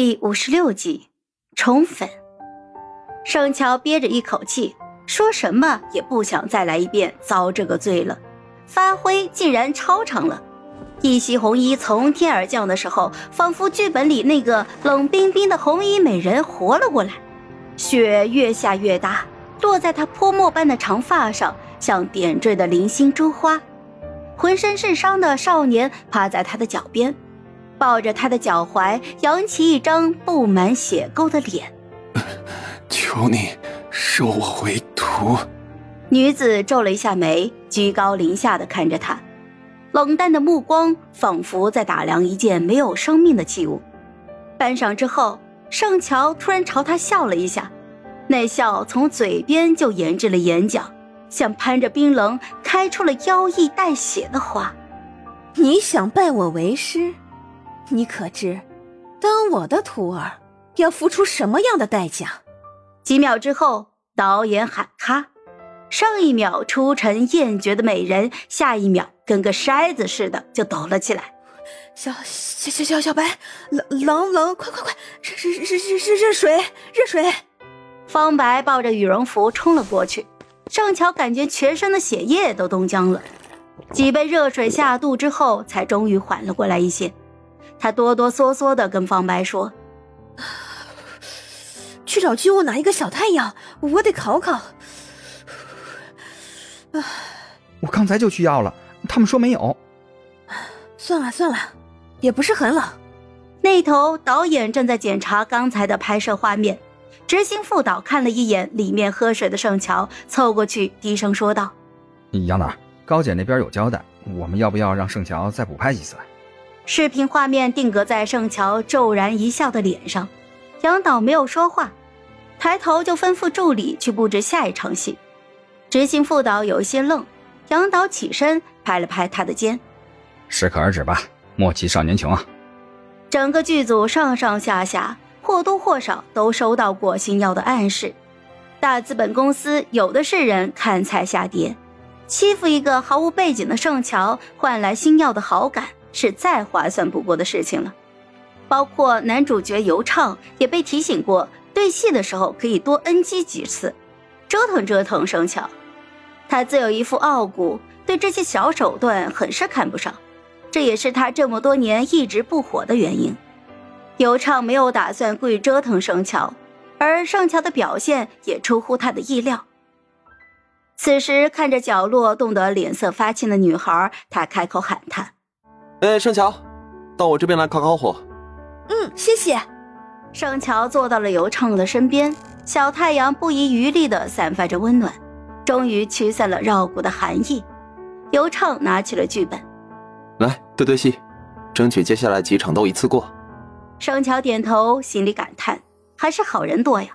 第五十六集，宠粉。盛乔憋着一口气，说什么也不想再来一遍遭这个罪了。发挥竟然超常了，一袭红衣从天而降的时候，仿佛剧本里那个冷冰冰的红衣美人活了过来。雪越下越大，落在她泼墨般的长发上，像点缀的零星珠花。浑身是伤的少年趴在他的脚边，抱着他的脚踝，扬起一张布满血垢的脸。求你收我为徒。女子皱了一下眉，居高临下的看着他，冷淡的目光仿佛在打量一件没有生命的器物。半晌之后，盛乔突然朝他笑了一下，那笑从嘴边就延至了眼角。像攀着冰棱开出了妖异带血的花，你想拜我为师？你可知，当我的徒儿要付出什么样的代价？几秒之后，导演喊咔，上一秒出尘艳绝的美人，下一秒跟个筛子似的就抖了起来。小小小小小白，冷冷冷，快快快，热热热热热热水热水！方白抱着羽绒服冲了过去。盛乔感觉全身的血液都冻僵了，几杯热水下肚之后，才终于缓了过来一些。他哆哆嗦嗦的跟方白说：“去找居屋拿一个小太阳，我得考考。”我刚才就去要了，他们说没有。算了算了，也不是很冷。那头导演正在检查刚才的拍摄画面。执行副导看了一眼里面喝水的盛乔，凑过去低声说道：“杨导，高姐那边有交代，我们要不要让盛乔再补拍几次？”视频画面定格在盛乔骤然一笑的脸上，杨导没有说话，抬头就吩咐助理去布置下一场戏。执行副导有一些愣，杨导起身拍了拍他的肩：“适可而止吧，莫欺少年穷啊！”整个剧组上上下下。或多或少都收到过星耀的暗示，大资本公司有的是人看菜下碟，欺负一个毫无背景的盛乔，换来星耀的好感，是再划算不过的事情了。包括男主角尤畅也被提醒过，对戏的时候可以多 NG 几次，折腾折腾盛乔。他自有一副傲骨，对这些小手段很是看不上，这也是他这么多年一直不火的原因。尤畅没有打算故意折腾盛乔，而盛乔的表现也出乎他的意料。此时看着角落冻得脸色发青的女孩，他开口喊她：“哎，盛乔，到我这边来烤烤火。”“嗯，谢谢。”盛乔坐到了尤畅的身边，小太阳不遗余力地散发着温暖，终于驱散了绕骨的寒意。尤畅拿起了剧本，来对对戏，争取接下来几场都一次过。盛乔点头，心里感叹：还是好人多呀。